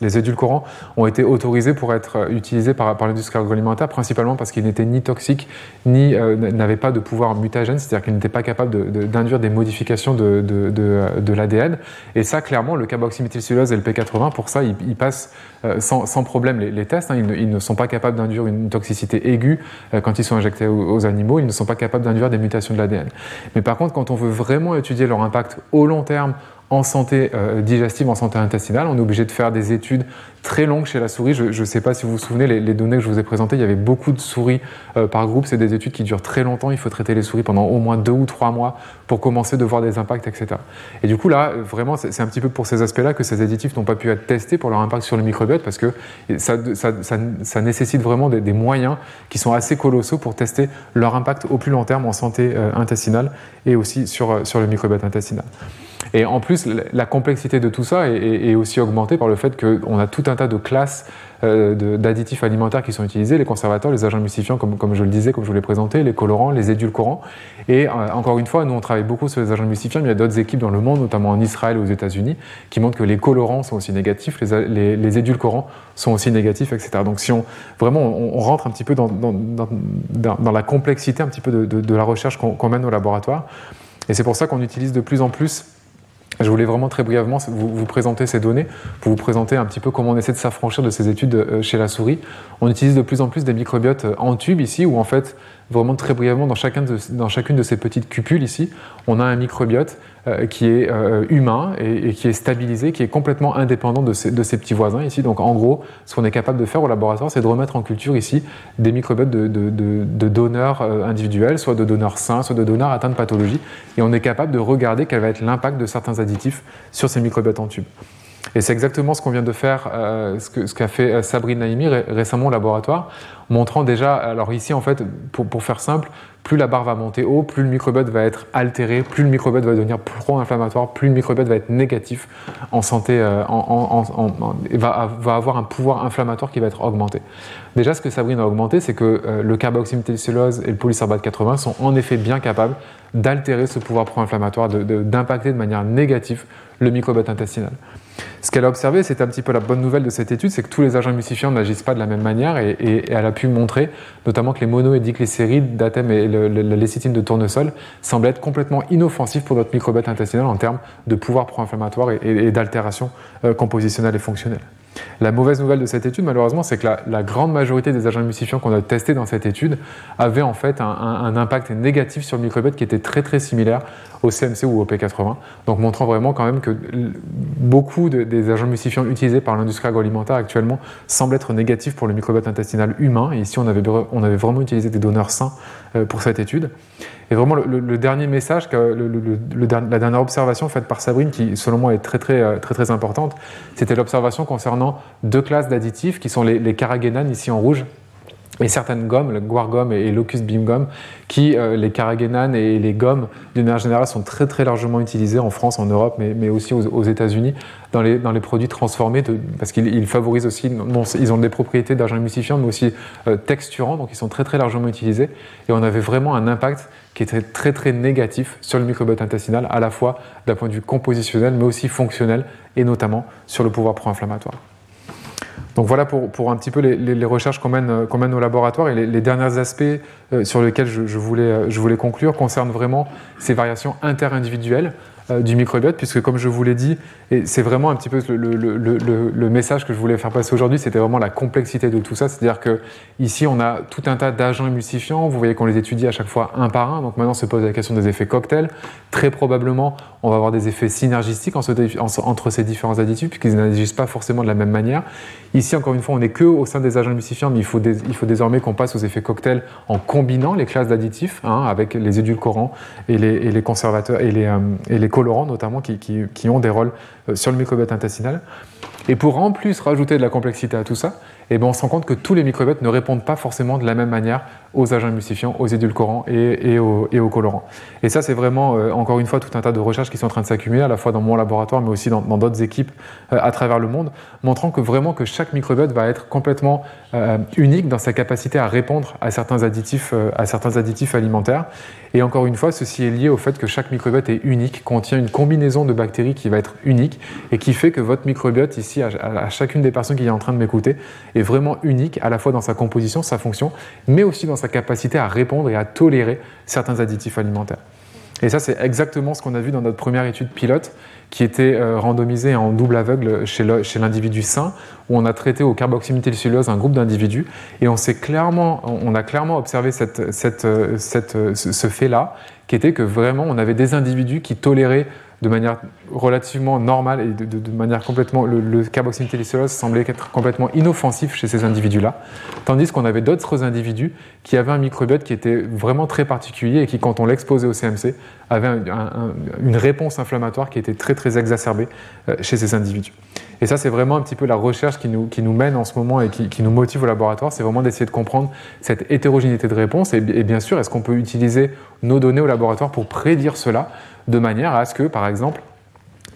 édulcorants ont été autorisés pour être utilisés par, l'industrie agroalimentaire, principalement parce qu'ils n'étaient ni toxiques, ni n'avaient pas de pouvoir mutagène, c'est-à-dire qu'ils n'étaient pas capables d'induire des modifications de, l'ADN. Et ça, clairement, le carboxyméthylcellulose et le P80, pour ça, ils, passent sans, problème les, tests. Hein. Ils, ne, sont pas capables d'induire une toxicité aiguë quand ils sont injectés aux, animaux, ils ne sont pas capables d'induire des mutations de l'ADN. Mais par contre, quand on veut vraiment étudier leur impact au long terme en santé euh, digestive, en santé intestinale. On est obligé de faire des études très longues chez la souris. Je ne sais pas si vous vous souvenez, les, données que je vous ai présentées, il y avait beaucoup de souris euh, par groupe. C'est des études qui durent très longtemps. Il faut traiter les souris pendant au moins deux ou trois mois pour commencer de voir des impacts, etc. Et du coup, là, vraiment, c'est un petit peu pour ces aspects-là que ces additifs n'ont pas pu être testés pour leur impact sur le microbiote parce que ça, nécessite vraiment des, moyens qui sont assez colossaux pour tester leur impact au plus long terme en santé euh, intestinale et aussi sur, sur le microbiote intestinal. Et en plus, la complexité de tout ça est, aussi augmentée par le fait qu'on a tout un tas de classes euh, d'additifs alimentaires qui sont utilisés, les conservateurs, les agents emulsifiants, comme, comme, je le disais, comme je vous l'ai présenté, les colorants, les édulcorants. Et euh, encore une fois, nous, on travaille beaucoup sur les agents emulsifiants, mais il y a d'autres équipes dans le monde, notamment en Israël et aux États-Unis, qui montrent que les colorants sont aussi négatifs, les, les, édulcorants sont aussi négatifs, etc. Donc, si on vraiment on, rentre un petit peu dans, dans, la complexité un petit peu de, la recherche qu'on mène au laboratoire, et c'est pour ça qu'on utilise de plus en plus je voulais vraiment très brièvement vous, présenter ces données, pour vous présenter un petit peu comment on essaie de s'affranchir de ces études euh, chez la souris. On utilise de plus en plus des microbiotes euh, en tube ici, où en fait vraiment très brièvement, dans, chacun dans chacune de ces petites cupules ici, on a un microbiote euh, qui est euh, humain et, qui est stabilisé, qui est complètement indépendant de ses, petits voisins ici. Donc en gros, ce qu'on est capable de faire au laboratoire, c'est de remettre en culture ici des microbiotes de, de, de, donneurs euh, individuels, soit de donneurs sains, soit de donneurs atteints de pathologie. Et on est capable de regarder quel va être l'impact de certains additifs sur ces microbiotes en tube. Et c'est exactement ce qu'on vient de faire, euh, ce qu'a fait euh, Sabrine Naimi récemment au laboratoire, montrant déjà, alors ici en fait, pour, faire simple, plus la barre va monter haut, plus le microbiote va être altéré, plus le microbiote va devenir pro-inflammatoire, plus le microbiote va être négatif en santé, euh, va, avoir un pouvoir inflammatoire qui va être augmenté. Déjà, ce que Sabrine a augmenté, c'est que euh, le carboxyméthylcellulose et le polysorbate 80 sont en effet bien capables d'altérer ce pouvoir pro-inflammatoire, d'impacter de, de manière négative le microbiote intestinal. Ce qu'elle a observé, c'est un petit peu la bonne nouvelle de cette étude, c'est que tous les agents émulsifiants n'agissent pas de la même manière et, elle a pu montrer notamment que les mono et diglycérides d'ATEM et la lécithine de tournesol semblent être complètement inoffensifs pour notre microbiote intestinal en termes de pouvoir pro-inflammatoire et, d'altération euh, compositionnelle et fonctionnelle. La mauvaise nouvelle de cette étude, malheureusement, c'est que la, grande majorité des agents émulsifiants qu'on a testés dans cette étude avaient en fait un, impact négatif sur le microbiote qui était très très similaire au CMC ou au P80, donc montrant vraiment quand même que beaucoup des agents émulsifiants utilisés par l'industrie agroalimentaire actuellement semblent être négatifs pour le microbiote intestinal humain. Et ici, on avait, on avait vraiment utilisé des donneurs sains euh, pour cette étude. Et vraiment, le, dernier message, la dernière observation faite par Sabrine, qui selon moi est très très euh, très très, importante, c'était l'observation concernant deux classes d'additifs qui sont les, les ici en rouge et certaines gommes, le guar gum et locust beam gum, qui, euh, les carragénanes et les gommes, d'une manière générale, sont très très largement utilisées en France, en Europe, mais, mais aussi aux, États-Unis, dans les, dans les produits transformés, parce qu'ils favorisent aussi, ils ont des propriétés d'agents émulsifiants, mais aussi euh, texturants, donc ils sont très très largement utilisés. Et on avait vraiment un impact qui était très très négatif sur le microbiote intestinal, à la fois d'un point de vue compositionnel, mais aussi fonctionnel, et notamment sur le pouvoir pro-inflammatoire. Donc voilà pour, un petit peu les, recherches qu'on mène, au laboratoire et les, derniers aspects euh, sur lesquels je, voulais, euh, je voulais conclure concernent vraiment ces variations interindividuelles du microbiote, puisque comme je vous l'ai dit, et c'est vraiment un petit peu le, message que je voulais faire passer aujourd'hui, c'était vraiment la complexité de tout ça. C'est-à-dire que ici, on a tout un tas d'agents émulsifiants. Vous voyez qu'on les étudie à chaque fois un par un. Donc maintenant, se pose la question des effets cocktails. Très probablement, on va avoir des effets synergistiques entre ces différents additifs, puisqu'ils n'agissent pas forcément de la même manière. Ici, encore une fois, on n'est que au sein des agents émulsifiants, mais il faut, il faut désormais qu'on passe aux effets cocktails en combinant les classes d'additifs hein, avec les édulcorants et les, et les conservateurs et les, euh, et les notamment qui ont des rôles euh, sur le microbiote intestinal. Et pour en plus rajouter de la complexité à tout ça, eh ben on se rend compte que tous les microbiotes ne répondent pas forcément de la même manière aux agents émulsifiants, aux édulcorants et, aux, colorants. Et ça, c'est vraiment, euh, encore une fois, tout un tas de recherches qui sont en train de s'accumuler, à la fois dans mon laboratoire, mais aussi dans d'autres équipes euh, à travers le monde, montrant que vraiment que chaque microbiote va être complètement euh, unique dans sa capacité à répondre à certains additifs, à certains additifs alimentaires. Et encore une fois, ceci est lié au fait que chaque microbiote est unique, contient une combinaison de bactéries qui va être unique et qui fait que votre microbiote ici, à, chacune des personnes qui est en train de m'écouter, est vraiment unique à la fois dans sa composition, sa fonction, mais aussi dans sa capacité à répondre et à tolérer certains additifs alimentaires. Et ça, c'est exactement ce qu'on a vu dans notre première étude pilote qui était euh, randomisée en double aveugle chez l'individu sain, où on a traité au carboxyméthylcellulose un groupe d'individus, et on, clairement, on a clairement observé cette, cette, euh, cette, euh, ce fait-là, qui était que vraiment on avait des individus qui toléraient de manière relativement normale et de, manière complètement. Le, le semblait être complètement inoffensif chez ces individus-là, tandis qu'on avait d'autres individus qui avaient un microbiote qui était vraiment très particulier et qui, quand on l'exposait au CMC, avait une réponse inflammatoire qui était très très exacerbée euh, chez ces individus. Et ça, c'est vraiment un petit peu la recherche qui nous, qui nous mène en ce moment et qui, nous motive au laboratoire, c'est vraiment d'essayer de comprendre cette hétérogénéité de réponse. Et, et bien sûr, est-ce qu'on peut utiliser nos données au laboratoire pour prédire cela de manière à ce que, par exemple,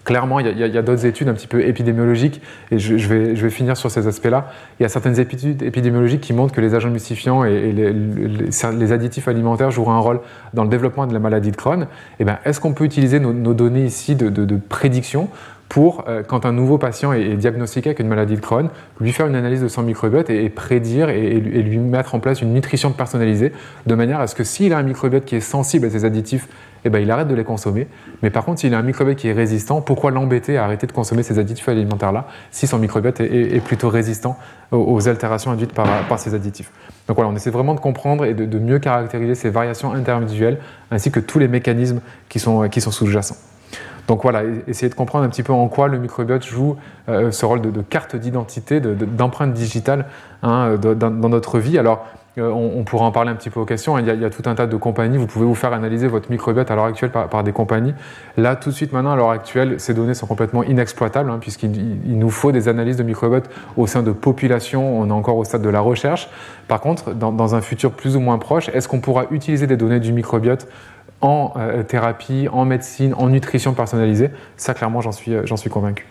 Clairement, il y a, d'autres études un petit peu épidémiologiques, et je, vais, je vais, finir sur ces aspects-là. Il y a certaines études épidémiologiques qui montrent que les agents emulsifiants et, les, additifs alimentaires joueront un rôle dans le développement de la maladie de Crohn. Eh ben, Est-ce qu'on peut utiliser nos, données ici de, prédiction pour, euh, quand un nouveau patient est, diagnostiqué avec une maladie de Crohn, lui faire une analyse de son microbiote et, prédire et, lui mettre en place une nutrition personnalisée, de manière à ce que s'il a un microbiote qui est sensible à ces additifs, eh ben, il arrête de les consommer. Mais par contre, s'il a un microbiote qui est résistant, pourquoi l'embêter à arrêter de consommer ces additifs alimentaires-là si son microbiote est, plutôt résistant aux, altérations induites par, ces additifs? Donc voilà, on essaie vraiment de comprendre et de, mieux caractériser ces variations interindividuelles ainsi que tous les mécanismes qui sont, qui sont sous-jacents. Donc voilà, essayer de comprendre un petit peu en quoi le microbiote joue euh, ce rôle de, carte d'identité, d'empreinte digitale hein, dans, notre vie. Alors, euh, on, pourra en parler un petit peu aux questions. Il y, a, tout un tas de compagnies. Vous pouvez vous faire analyser votre microbiote à l'heure actuelle par, des compagnies. Là, tout de suite, maintenant, à l'heure actuelle, ces données sont complètement inexploitables, hein, puisqu'il nous faut des analyses de microbiote au sein de populations. On est encore au stade de la recherche. Par contre, dans un futur plus ou moins proche, est-ce qu'on pourra utiliser des données du microbiote en euh, thérapie, en médecine, en nutrition personnalisée. Ça, clairement, j'en suis, euh, j'en suis convaincu.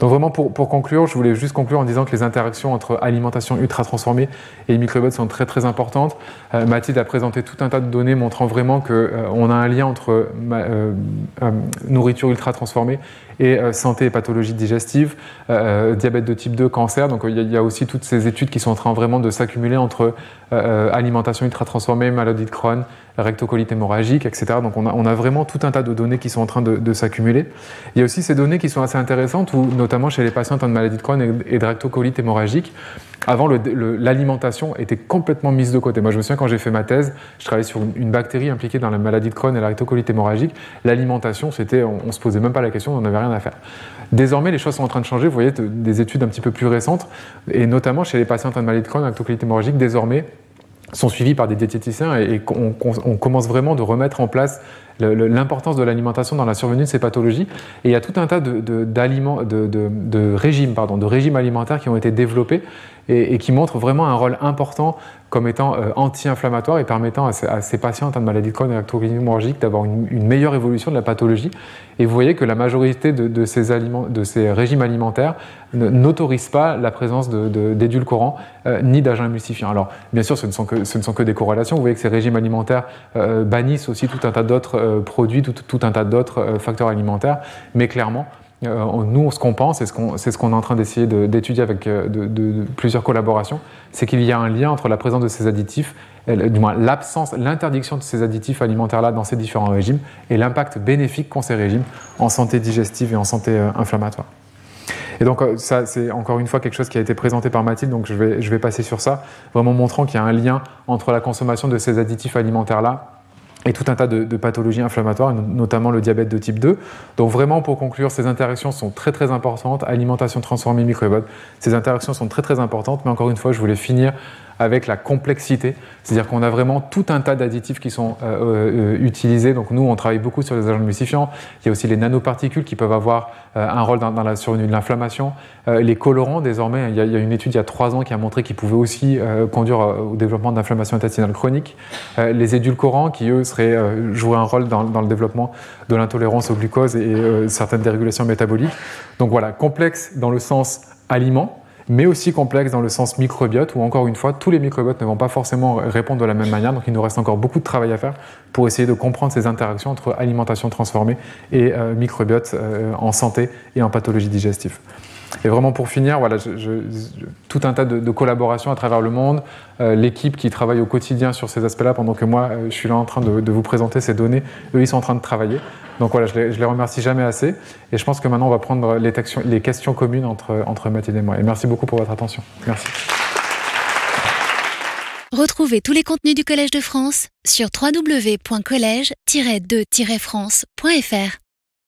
Donc vraiment, pour, conclure, je voulais juste conclure en disant que les interactions entre alimentation ultra transformée et microbiote sont très très importantes. Euh, Mathilde a présenté tout un tas de données montrant vraiment qu'on euh, a un lien entre nourriture ultra transformée et santé et pathologie digestive, diabète de type 2, cancer. Donc il y, a aussi toutes ces études qui sont en train vraiment de s'accumuler entre alimentation ultra transformée, maladie de Crohn, rectocolite hémorragique, etc. Donc on a, on a, vraiment tout un tas de données qui sont en train de, de s'accumuler. Il y a aussi ces données qui sont assez intéressantes, où, notamment chez les patients atteints de maladie de Crohn et de rectocolite hémorragique, avant, l'alimentation était complètement mise de côté. Moi, je me souviens quand j'ai fait ma thèse, je travaillais sur une, bactérie impliquée dans la maladie de Crohn et la rectocolite hémorragique. L'alimentation, c'était, on, ne se posait même pas la question, on n'avait rien à faire. Désormais, les choses sont en train de changer. Vous voyez, des études un petit peu plus récentes, et notamment chez les patients atteints de maladie de Crohn et rectocolite hémorragique, désormais, sont suivis par des diététiciens et, on, commence vraiment de remettre en place l'importance de l'alimentation dans la survenue de ces pathologies. Et il y a tout un tas de régimes, pardon, de régimes alimentaires qui ont été développés et, qui montrent vraiment un rôle important comme étant euh, anti-inflammatoire et permettant à ces, patients atteints de maladie de Crohn et hémorragique d'avoir une, meilleure évolution de la pathologie. Et vous voyez que la majorité de, ces, régimes alimentaires n'autorisent pas la présence d'édulcorants euh, ni d'agents émulsifiants. Alors, bien sûr, ce ne, sont que, des corrélations. Vous voyez que ces régimes alimentaires euh, bannissent aussi tout un tas d'autres produits, tout, tout, un tas d'autres facteurs alimentaires, mais clairement, nous, ce qu'on pense, et c'est ce qu'on est en train d'essayer d'étudier avec euh, plusieurs collaborations, c'est qu'il y a un lien entre la présence de ces additifs, du moins l'absence, l'interdiction de ces additifs alimentaires-là dans ces différents régimes, et l'impact bénéfique qu'ont ces régimes en santé digestive et en santé euh, inflammatoire. Et donc ça, c'est encore une fois quelque chose qui a été présenté par Mathilde, donc je vais, je vais passer sur ça, vraiment montrant qu'il y a un lien entre la consommation de ces additifs alimentaires-là et tout un tas de, pathologies inflammatoires, notamment le diabète de type 2. Donc vraiment, pour conclure, ces interactions sont très très importantes. Alimentation transformée, microbiote, ces interactions sont très très importantes. Mais encore une fois, je voulais finir avec la complexité. C'est-à-dire qu'on a vraiment tout un tas d'additifs qui sont euh, euh, utilisés. Donc nous, on travaille beaucoup sur les agents émulsifiants. Il y a aussi les nanoparticules qui peuvent avoir euh, un rôle dans, dans la de l'inflammation. les colorants, désormais, il y, a, une étude il y a trois ans qui a montré qu'ils pouvaient aussi conduire au développement d'inflammation intestinale chronique. les édulcorants qui, eux, seraient, joueraient un rôle dans, dans, le développement de l'intolérance au glucose et certaines dérégulations métaboliques. Donc voilà, complexe dans le sens aliment, mais aussi complexe dans le sens microbiote, où encore une fois, tous les microbiotes ne vont pas forcément répondre de la même manière, donc il nous reste encore beaucoup de travail à faire pour essayer de comprendre ces interactions entre alimentation transformée et euh, microbiote euh, en santé et en pathologie digestive. Et vraiment pour finir, voilà, tout un tas de, collaborations à travers le monde, euh, l'équipe qui travaille au quotidien sur ces aspects-là, pendant que moi, euh, je suis là en train de, vous présenter ces données, eux, ils sont en train de travailler. Donc voilà, je les, remercie jamais assez. Et je pense que maintenant, on va prendre les, les questions communes entre, entre Mathilde et moi. Et merci beaucoup pour votre attention. Merci. Retrouvez tous les contenus du Collège de France sur www.colège-2-france.fr.